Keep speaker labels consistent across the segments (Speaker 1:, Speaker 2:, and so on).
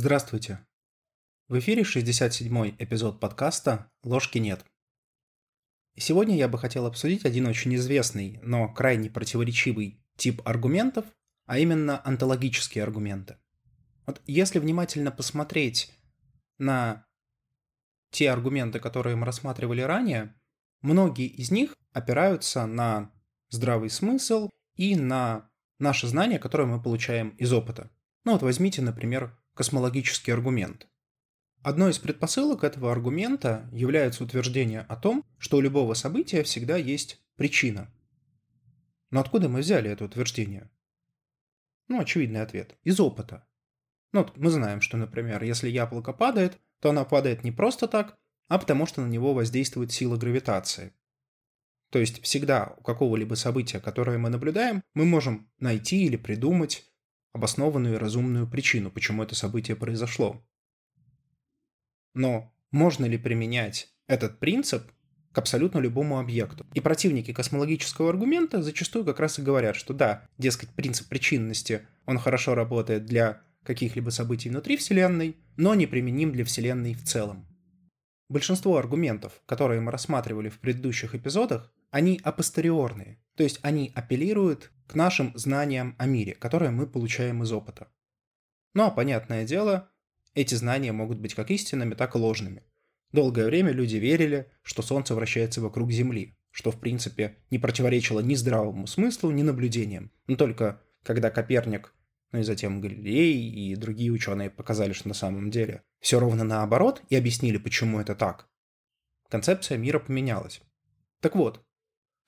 Speaker 1: Здравствуйте. В эфире 67-й эпизод подкаста «Ложки нет». И сегодня я бы хотел обсудить один очень известный, но крайне противоречивый тип аргументов, а именно онтологические аргументы. Вот если внимательно посмотреть на те аргументы, которые мы рассматривали ранее, многие из них опираются на здравый смысл и на наши знания, которые мы получаем из опыта. Ну вот возьмите, например, космологический аргумент. Одной из предпосылок этого аргумента является утверждение о том, что у любого события всегда есть причина. Но откуда мы взяли это утверждение? Ну, очевидный ответ. Из опыта. Ну, вот мы знаем, что, например, если яблоко падает, то оно падает не просто так, а потому что на него воздействует сила гравитации. То есть всегда у какого-либо события, которое мы наблюдаем, мы можем найти или придумать обоснованную и разумную причину, почему это событие произошло. Но можно ли применять этот принцип к абсолютно любому объекту? И противники космологического аргумента зачастую как раз и говорят, что да, дескать, принцип причинности, он хорошо работает для каких-либо событий внутри Вселенной, но не применим для Вселенной в целом. Большинство аргументов, которые мы рассматривали в предыдущих эпизодах, они апостериорные, то есть они апеллируют к нашим знаниям о мире, которые мы получаем из опыта. Ну а понятное дело, эти знания могут быть как истинными, так и ложными. Долгое время люди верили, что Солнце вращается вокруг Земли, что в принципе не противоречило ни здравому смыслу, ни наблюдениям. Но только когда Коперник, ну и затем Галилей и другие ученые показали, что на самом деле все ровно наоборот и объяснили, почему это так, концепция мира поменялась. Так вот,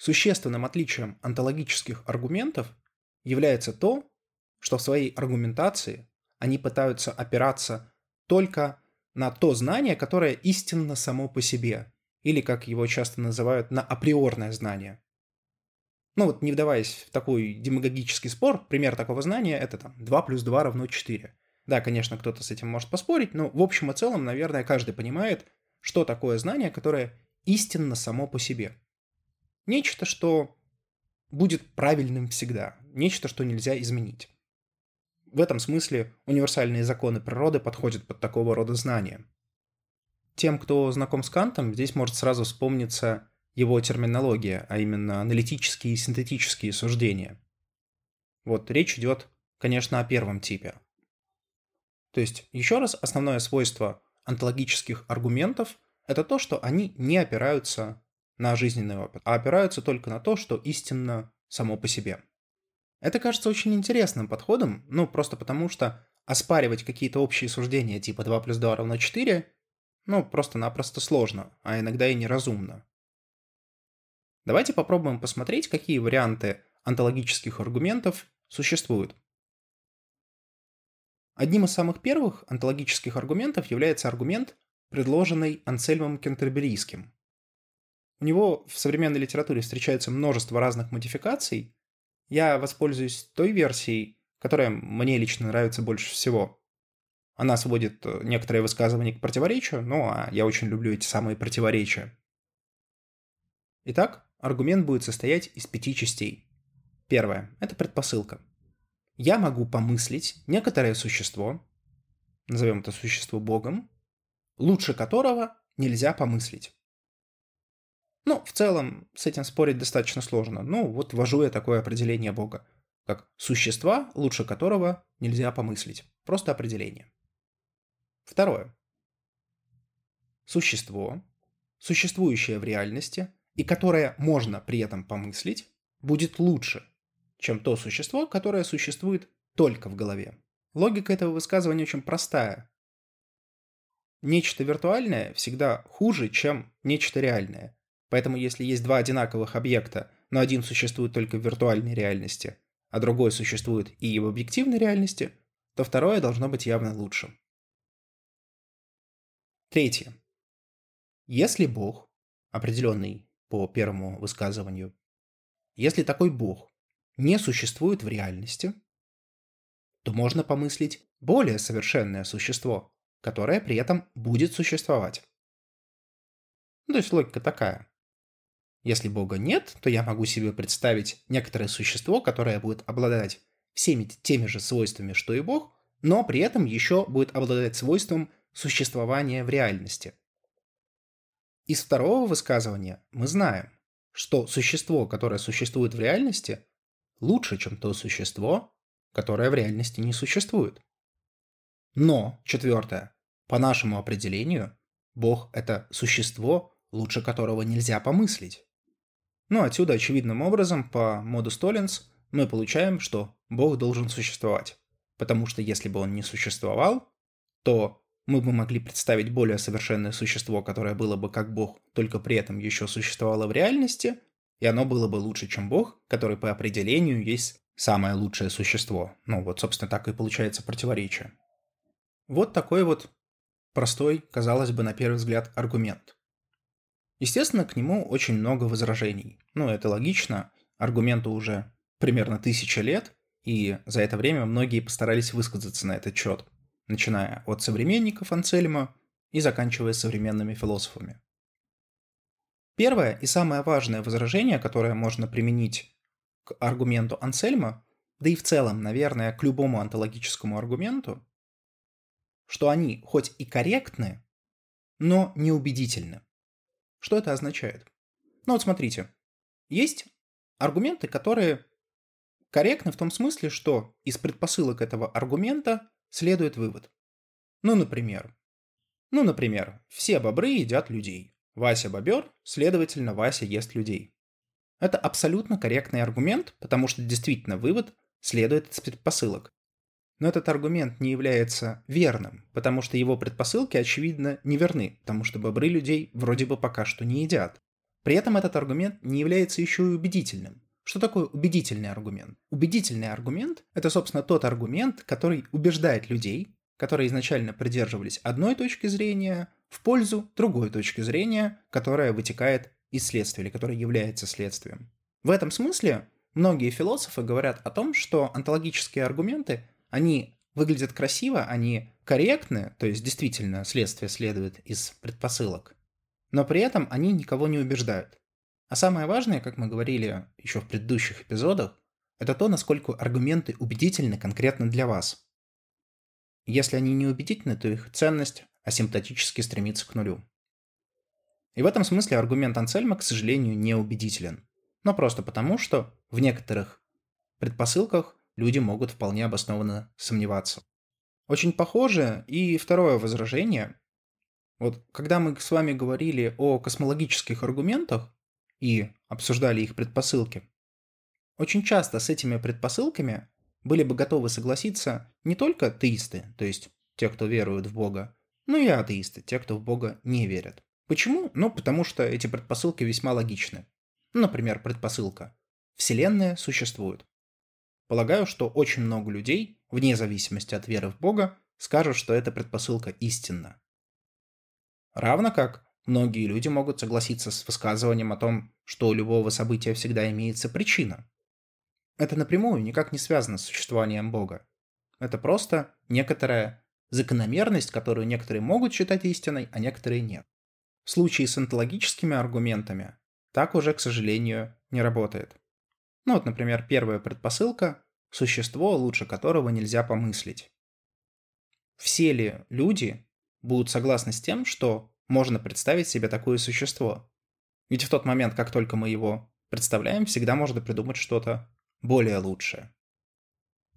Speaker 1: Существенным отличием онтологических аргументов является то, что в своей аргументации они пытаются опираться только на то знание, которое истинно само по себе, или, как его часто называют, на априорное знание. Ну вот, не вдаваясь в такой демагогический спор, пример такого знания – это там 2 плюс 2 равно 4. Да, конечно, кто-то с этим может поспорить, но в общем и целом, наверное, каждый понимает, что такое знание, которое истинно само по себе. Нечто, что будет правильным всегда, нечто, что нельзя изменить. В этом смысле универсальные законы природы подходят под такого рода знания. Тем, кто знаком с Кантом, здесь может сразу вспомниться его терминология, а именно аналитические и синтетические суждения. Вот речь идет, конечно, о первом типе. То есть, еще раз, основное свойство онтологических аргументов – это то, что они не опираются на жизненный опыт, а опираются только на то, что истинно само по себе. Это кажется очень интересным подходом, ну, просто потому что оспаривать какие-то общие суждения типа 2 плюс 2 равно 4, ну, просто-напросто сложно, а иногда и неразумно. Давайте попробуем посмотреть, какие варианты онтологических аргументов существуют. Одним из самых первых онтологических аргументов является аргумент, предложенный Ансельмом Кентерберийским. У него в современной литературе встречается множество разных модификаций. Я воспользуюсь той версией, которая мне лично нравится больше всего. Она сводит э, некоторые высказывания к противоречию, ну а я очень люблю эти самые противоречия. Итак, аргумент будет состоять из пяти частей. Первое – это предпосылка. Я могу помыслить некоторое существо, назовем это существо Богом, лучше которого нельзя помыслить. Ну, в целом, с этим спорить достаточно сложно. Ну, вот ввожу я такое определение Бога, как существа, лучше которого нельзя помыслить. Просто определение. Второе. Существо, существующее в реальности, и которое можно при этом помыслить, будет лучше, чем то существо, которое существует только в голове. Логика этого высказывания очень простая. Нечто виртуальное всегда хуже, чем нечто реальное. Поэтому если есть два одинаковых объекта, но один существует только в виртуальной реальности, а другой существует и в объективной реальности, то второе должно быть явно лучше. Третье. Если Бог, определенный по первому высказыванию, если такой Бог не существует в реальности, то можно помыслить более совершенное существо, которое при этом будет существовать. Ну, то есть логика такая. Если Бога нет, то я могу себе представить некоторое существо, которое будет обладать всеми теми же свойствами, что и Бог, но при этом еще будет обладать свойством существования в реальности. Из второго высказывания мы знаем, что существо, которое существует в реальности, лучше, чем то существо, которое в реальности не существует. Но, четвертое, по нашему определению, Бог – это существо, лучше которого нельзя помыслить. Ну, отсюда очевидным образом, по моду Столлинс, мы получаем, что Бог должен существовать. Потому что если бы он не существовал, то мы бы могли представить более совершенное существо, которое было бы как Бог, только при этом еще существовало в реальности, и оно было бы лучше, чем Бог, который по определению есть самое лучшее существо. Ну вот, собственно, так и получается противоречие. Вот такой вот простой, казалось бы, на первый взгляд, аргумент. Естественно, к нему очень много возражений. Ну, это логично. Аргументу уже примерно тысяча лет, и за это время многие постарались высказаться на этот счет, начиная от современников Ансельма и заканчивая современными философами. Первое и самое важное возражение, которое можно применить к аргументу Ансельма, да и в целом, наверное, к любому онтологическому аргументу, что они хоть и корректны, но неубедительны. Что это означает? Ну вот смотрите, есть аргументы, которые корректны в том смысле, что из предпосылок этого аргумента следует вывод. Ну, например, ну, например, все бобры едят людей. Вася бобер, следовательно, Вася ест людей. Это абсолютно корректный аргумент, потому что действительно вывод следует из предпосылок. Но этот аргумент не является верным, потому что его предпосылки, очевидно, неверны, потому что бобры людей вроде бы пока что не едят. При этом этот аргумент не является еще и убедительным. Что такое убедительный аргумент? Убедительный аргумент – это, собственно, тот аргумент, который убеждает людей, которые изначально придерживались одной точки зрения, в пользу другой точки зрения, которая вытекает из следствия или которая является следствием. В этом смысле многие философы говорят о том, что онтологические аргументы они выглядят красиво, они корректны, то есть действительно следствие следует из предпосылок, но при этом они никого не убеждают. А самое важное, как мы говорили еще в предыдущих эпизодах, это то, насколько аргументы убедительны конкретно для вас. Если они не убедительны, то их ценность асимптотически стремится к нулю. И в этом смысле аргумент Ансельма, к сожалению, не убедителен. Но просто потому, что в некоторых предпосылках люди могут вполне обоснованно сомневаться. Очень похоже и второе возражение. Вот когда мы с вами говорили о космологических аргументах и обсуждали их предпосылки, очень часто с этими предпосылками были бы готовы согласиться не только теисты, то есть те, кто верует в Бога, но и атеисты, те, кто в Бога не верят. Почему? Ну, потому что эти предпосылки весьма логичны. Например, предпосылка. Вселенная существует. Полагаю, что очень много людей, вне зависимости от веры в Бога, скажут, что эта предпосылка истинна. Равно как многие люди могут согласиться с высказыванием о том, что у любого события всегда имеется причина. Это напрямую никак не связано с существованием Бога. Это просто некоторая закономерность, которую некоторые могут считать истиной, а некоторые нет. В случае с онтологическими аргументами так уже, к сожалению, не работает. Ну вот, например, первая предпосылка – существо, лучше которого нельзя помыслить. Все ли люди будут согласны с тем, что можно представить себе такое существо? Ведь в тот момент, как только мы его представляем, всегда можно придумать что-то более лучшее.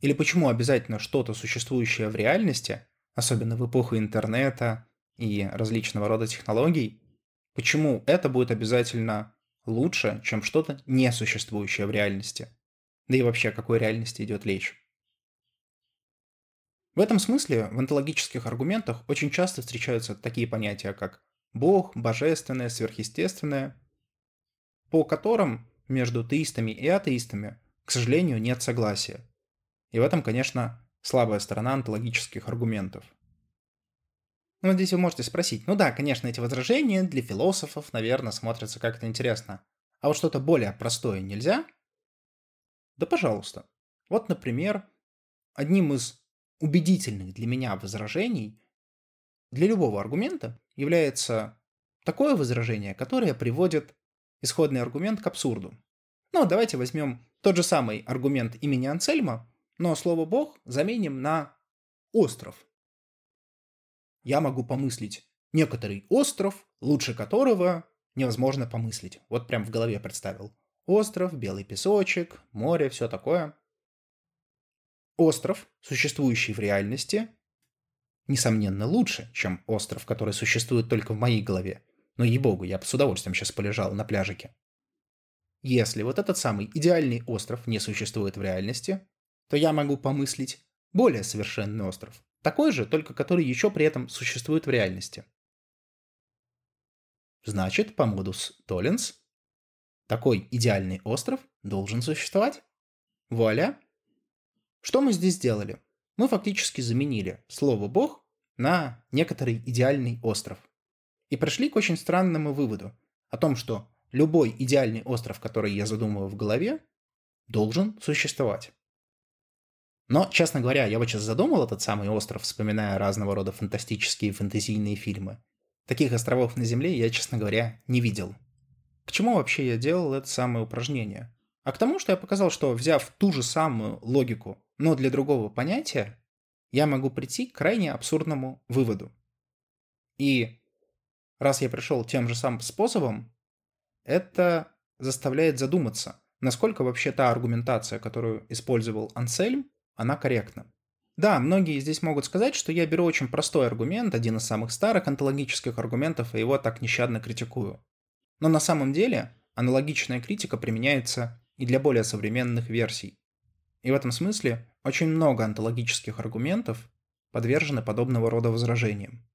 Speaker 1: Или почему обязательно что-то, существующее в реальности, особенно в эпоху интернета и различного рода технологий, почему это будет обязательно лучше, чем что-то несуществующее в реальности. Да и вообще, о какой реальности идет речь. В этом смысле в онтологических аргументах очень часто встречаются такие понятия, как Бог, Божественное, Сверхъестественное, по которым между теистами и атеистами, к сожалению, нет согласия. И в этом, конечно, слабая сторона онтологических аргументов. Ну, здесь вы можете спросить, ну да, конечно, эти возражения для философов, наверное, смотрятся как-то интересно. А вот что-то более простое нельзя? Да пожалуйста. Вот, например, одним из убедительных для меня возражений для любого аргумента является такое возражение, которое приводит исходный аргумент к абсурду. Ну, давайте возьмем тот же самый аргумент имени Ансельма, но слово «бог» заменим на остров. Я могу помыслить некоторый остров, лучше которого невозможно помыслить. Вот прям в голове представил. Остров, белый песочек, море, все такое. Остров, существующий в реальности, несомненно, лучше, чем остров, который существует только в моей голове. Но, ей-богу, я с удовольствием сейчас полежал на пляжике. Если вот этот самый идеальный остров не существует в реальности, то я могу помыслить более совершенный остров. Такой же, только который еще при этом существует в реальности. Значит, по модус Толлинс, такой идеальный остров должен существовать. Вуаля! Что мы здесь сделали? Мы фактически заменили слово «бог» на некоторый идеальный остров. И пришли к очень странному выводу о том, что любой идеальный остров, который я задумываю в голове, должен существовать. Но, честно говоря, я вот сейчас задумал этот самый остров, вспоминая разного рода фантастические и фэнтезийные фильмы. Таких островов на Земле я, честно говоря, не видел. К чему вообще я делал это самое упражнение? А к тому, что я показал, что взяв ту же самую логику, но для другого понятия, я могу прийти к крайне абсурдному выводу. И раз я пришел тем же самым способом, это заставляет задуматься, насколько вообще та аргументация, которую использовал Ансельм, она корректна. Да, многие здесь могут сказать, что я беру очень простой аргумент, один из самых старых онтологических аргументов, и его так нещадно критикую. Но на самом деле аналогичная критика применяется и для более современных версий. И в этом смысле очень много онтологических аргументов подвержены подобного рода возражениям.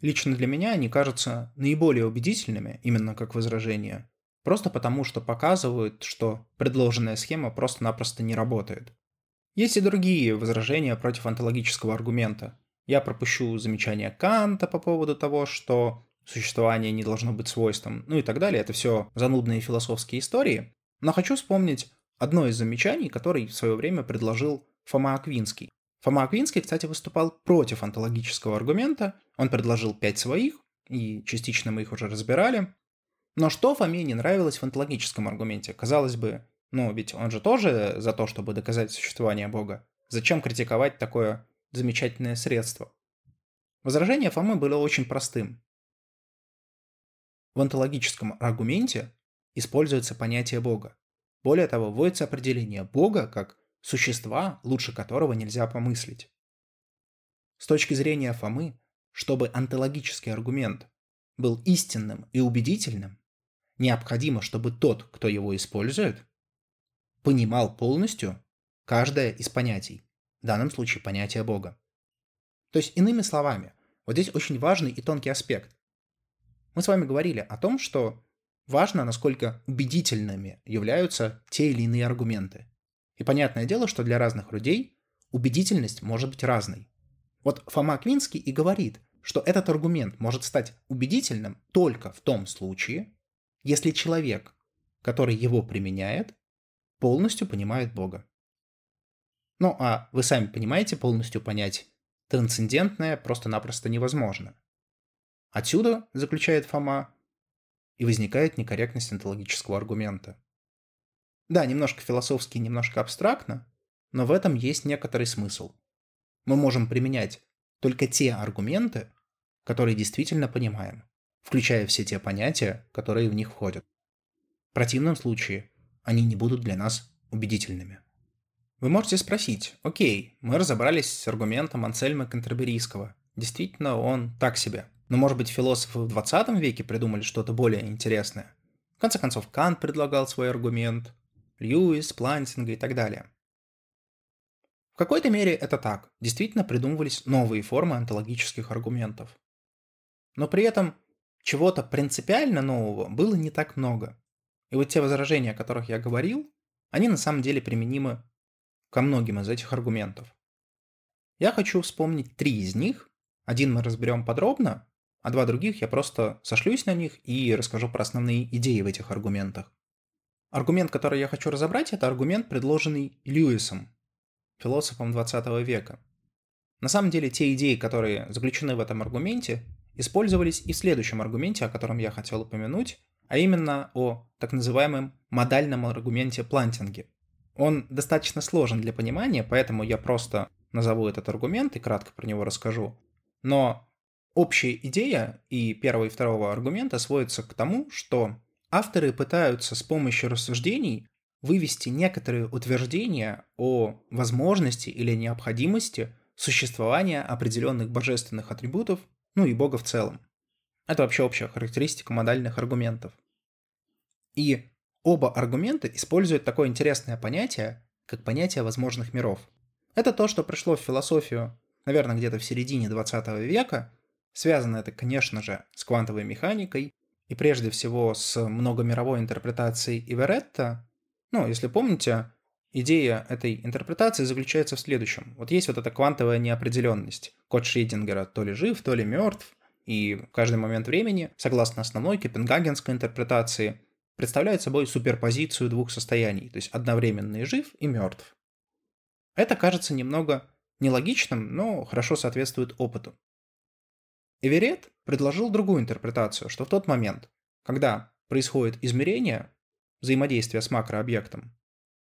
Speaker 1: Лично для меня они кажутся наиболее убедительными, именно как возражения, просто потому что показывают, что предложенная схема просто-напросто не работает. Есть и другие возражения против онтологического аргумента. Я пропущу замечание Канта по поводу того, что существование не должно быть свойством, ну и так далее. Это все занудные философские истории. Но хочу вспомнить одно из замечаний, который в свое время предложил Фома Аквинский. Фома Аквинский, кстати, выступал против онтологического аргумента. Он предложил пять своих, и частично мы их уже разбирали. Но что Фоме не нравилось в онтологическом аргументе? Казалось бы, ну, ведь он же тоже за то, чтобы доказать существование Бога. Зачем критиковать такое замечательное средство? Возражение Фомы было очень простым. В онтологическом аргументе используется понятие Бога. Более того, вводится определение Бога как существа, лучше которого нельзя помыслить. С точки зрения Фомы, чтобы онтологический аргумент был истинным и убедительным, необходимо, чтобы тот, кто его использует, понимал полностью каждое из понятий, в данном случае понятие Бога. То есть, иными словами, вот здесь очень важный и тонкий аспект. Мы с вами говорили о том, что важно, насколько убедительными являются те или иные аргументы. И понятное дело, что для разных людей убедительность может быть разной. Вот Фома Квинский и говорит, что этот аргумент может стать убедительным только в том случае, если человек, который его применяет, полностью понимает Бога. Ну а вы сами понимаете, полностью понять трансцендентное просто-напросто невозможно. Отсюда, заключает Фома, и возникает некорректность онтологического аргумента. Да, немножко философски, немножко абстрактно, но в этом есть некоторый смысл. Мы можем применять только те аргументы, которые действительно понимаем, включая все те понятия, которые в них входят. В противном случае они не будут для нас убедительными. Вы можете спросить, окей, мы разобрались с аргументом Ансельма Кантерберийского. Действительно, он так себе. Но, может быть, философы в 20 веке придумали что-то более интересное. В конце концов, Кант предлагал свой аргумент, Льюис, Плантинга и так далее. В какой-то мере это так. Действительно придумывались новые формы онтологических аргументов. Но при этом чего-то принципиально нового было не так много. И вот те возражения, о которых я говорил, они на самом деле применимы ко многим из этих аргументов. Я хочу вспомнить три из них. Один мы разберем подробно, а два других я просто сошлюсь на них и расскажу про основные идеи в этих аргументах. Аргумент, который я хочу разобрать, это аргумент, предложенный Льюисом, философом 20 века. На самом деле, те идеи, которые заключены в этом аргументе, использовались и в следующем аргументе, о котором я хотел упомянуть, а именно о так называемом модальном аргументе Плантинге. Он достаточно сложен для понимания, поэтому я просто назову этот аргумент и кратко про него расскажу. Но общая идея и первого и второго аргумента сводится к тому, что авторы пытаются с помощью рассуждений вывести некоторые утверждения о возможности или необходимости существования определенных божественных атрибутов, ну и Бога в целом. Это вообще общая характеристика модальных аргументов. И оба аргумента используют такое интересное понятие, как понятие возможных миров. Это то, что пришло в философию, наверное, где-то в середине 20 века. Связано это, конечно же, с квантовой механикой и прежде всего с многомировой интерпретацией Иверетта, ну, если помните, идея этой интерпретации заключается в следующем. Вот есть вот эта квантовая неопределенность. Код Шрейдингера то ли жив, то ли мертв, и каждый момент времени, согласно основной копенгагенской интерпретации, представляет собой суперпозицию двух состояний, то есть одновременный жив и мертв. Это кажется немного нелогичным, но хорошо соответствует опыту. Эверет предложил другую интерпретацию, что в тот момент, когда происходит измерение, взаимодействия с макрообъектом,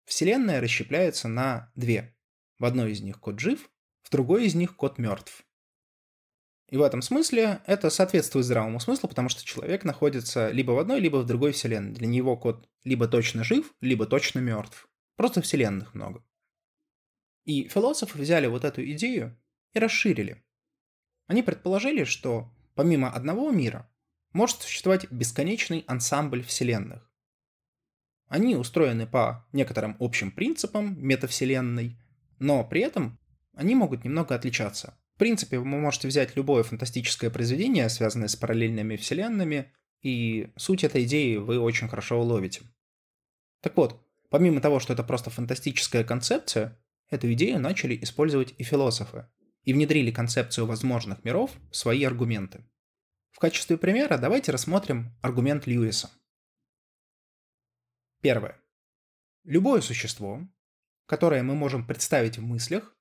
Speaker 1: Вселенная расщепляется на две. В одной из них код жив, в другой из них код мертв. И в этом смысле это соответствует здравому смыслу, потому что человек находится либо в одной, либо в другой вселенной. Для него код либо точно жив, либо точно мертв. Просто вселенных много. И философы взяли вот эту идею и расширили. Они предположили, что помимо одного мира может существовать бесконечный ансамбль вселенных. Они устроены по некоторым общим принципам метавселенной, но при этом они могут немного отличаться. Принципе, вы можете взять любое фантастическое произведение, связанное с параллельными вселенными, и суть этой идеи вы очень хорошо уловите. Так вот, помимо того, что это просто фантастическая концепция, эту идею начали использовать и философы, и внедрили концепцию возможных миров в свои аргументы. В качестве примера давайте рассмотрим аргумент Льюиса – Первое. Любое существо, которое мы можем представить в мыслях,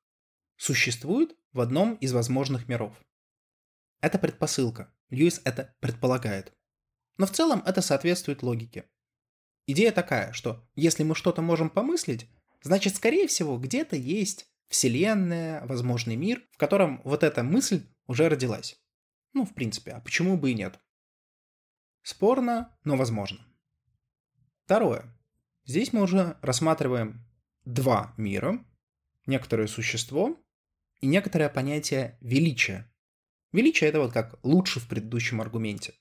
Speaker 1: существует в одном из возможных миров. Это предпосылка. Льюис это предполагает. Но в целом это соответствует логике. Идея такая, что если мы что-то можем помыслить, значит, скорее всего, где-то есть вселенная, возможный мир, в котором вот эта мысль уже родилась. Ну, в принципе, а почему бы и нет? Спорно, но возможно. Второе. Здесь мы уже рассматриваем два мира, некоторое существо и некоторое понятие величия. Величие это вот как лучше в предыдущем аргументе.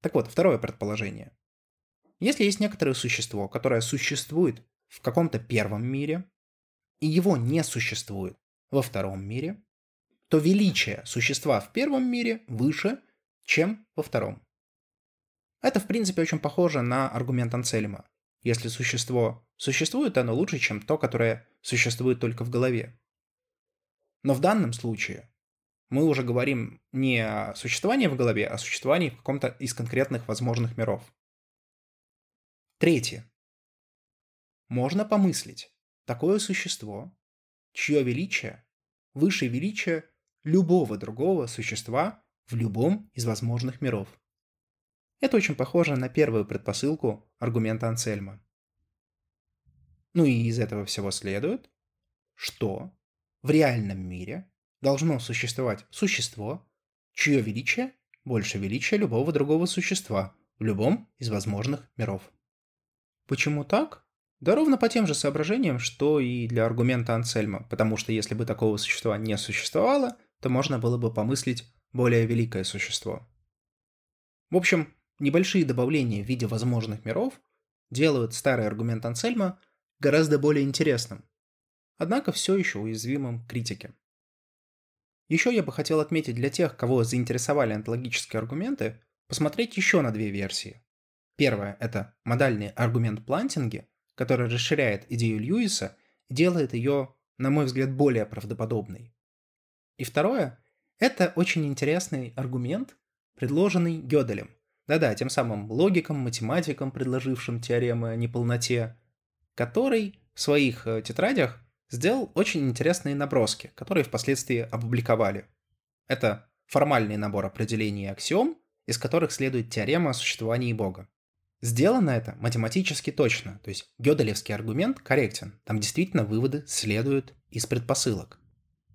Speaker 1: Так вот, второе предположение. Если есть некоторое существо, которое существует в каком-то первом мире, и его не существует во втором мире, то величие существа в первом мире выше, чем во втором. Это, в принципе, очень похоже на аргумент Анцельма. Если существо существует, оно лучше, чем то, которое существует только в голове. Но в данном случае мы уже говорим не о существовании в голове, а о существовании в каком-то из конкретных возможных миров. Третье. Можно помыслить такое существо, чье величие выше величия любого другого существа в любом из возможных миров. Это очень похоже на первую предпосылку аргумента Ансельма. Ну и из этого всего следует, что в реальном мире должно существовать существо, чье величие больше величия любого другого существа в любом из возможных миров. Почему так? Да ровно по тем же соображениям, что и для аргумента Ансельма, потому что если бы такого существа не существовало, то можно было бы помыслить более великое существо. В общем, Небольшие добавления в виде возможных миров делают старый аргумент Ансельма гораздо более интересным, однако все еще уязвимым к критике. Еще я бы хотел отметить для тех, кого заинтересовали онтологические аргументы, посмотреть еще на две версии. Первая – это модальный аргумент Плантинги, который расширяет идею Льюиса и делает ее, на мой взгляд, более правдоподобной. И второе – это очень интересный аргумент, предложенный Гёделем – да-да, тем самым логикам, математикам, предложившим теоремы о неполноте, который в своих э, тетрадях сделал очень интересные наброски, которые впоследствии опубликовали. Это формальный набор определений и аксиом, из которых следует теорема о существовании Бога. Сделано это математически точно, то есть гёделевский аргумент корректен, там действительно выводы следуют из предпосылок.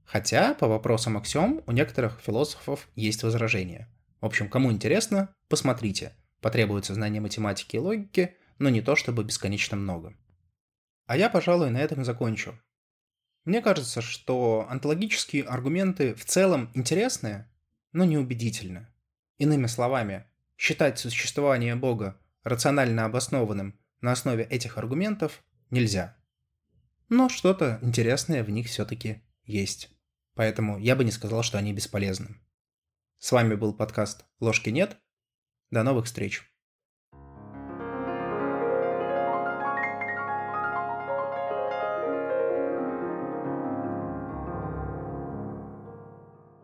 Speaker 1: Хотя по вопросам аксиом у некоторых философов есть возражения. В общем, кому интересно, посмотрите. Потребуется знание математики и логики, но не то чтобы бесконечно много. А я, пожалуй, на этом закончу. Мне кажется, что онтологические аргументы в целом интересны, но не убедительны. Иными словами, считать существование Бога рационально обоснованным на основе этих аргументов нельзя. Но что-то интересное в них все-таки есть. Поэтому я бы не сказал, что они бесполезны. С вами был подкаст «Ложки нет». До новых встреч.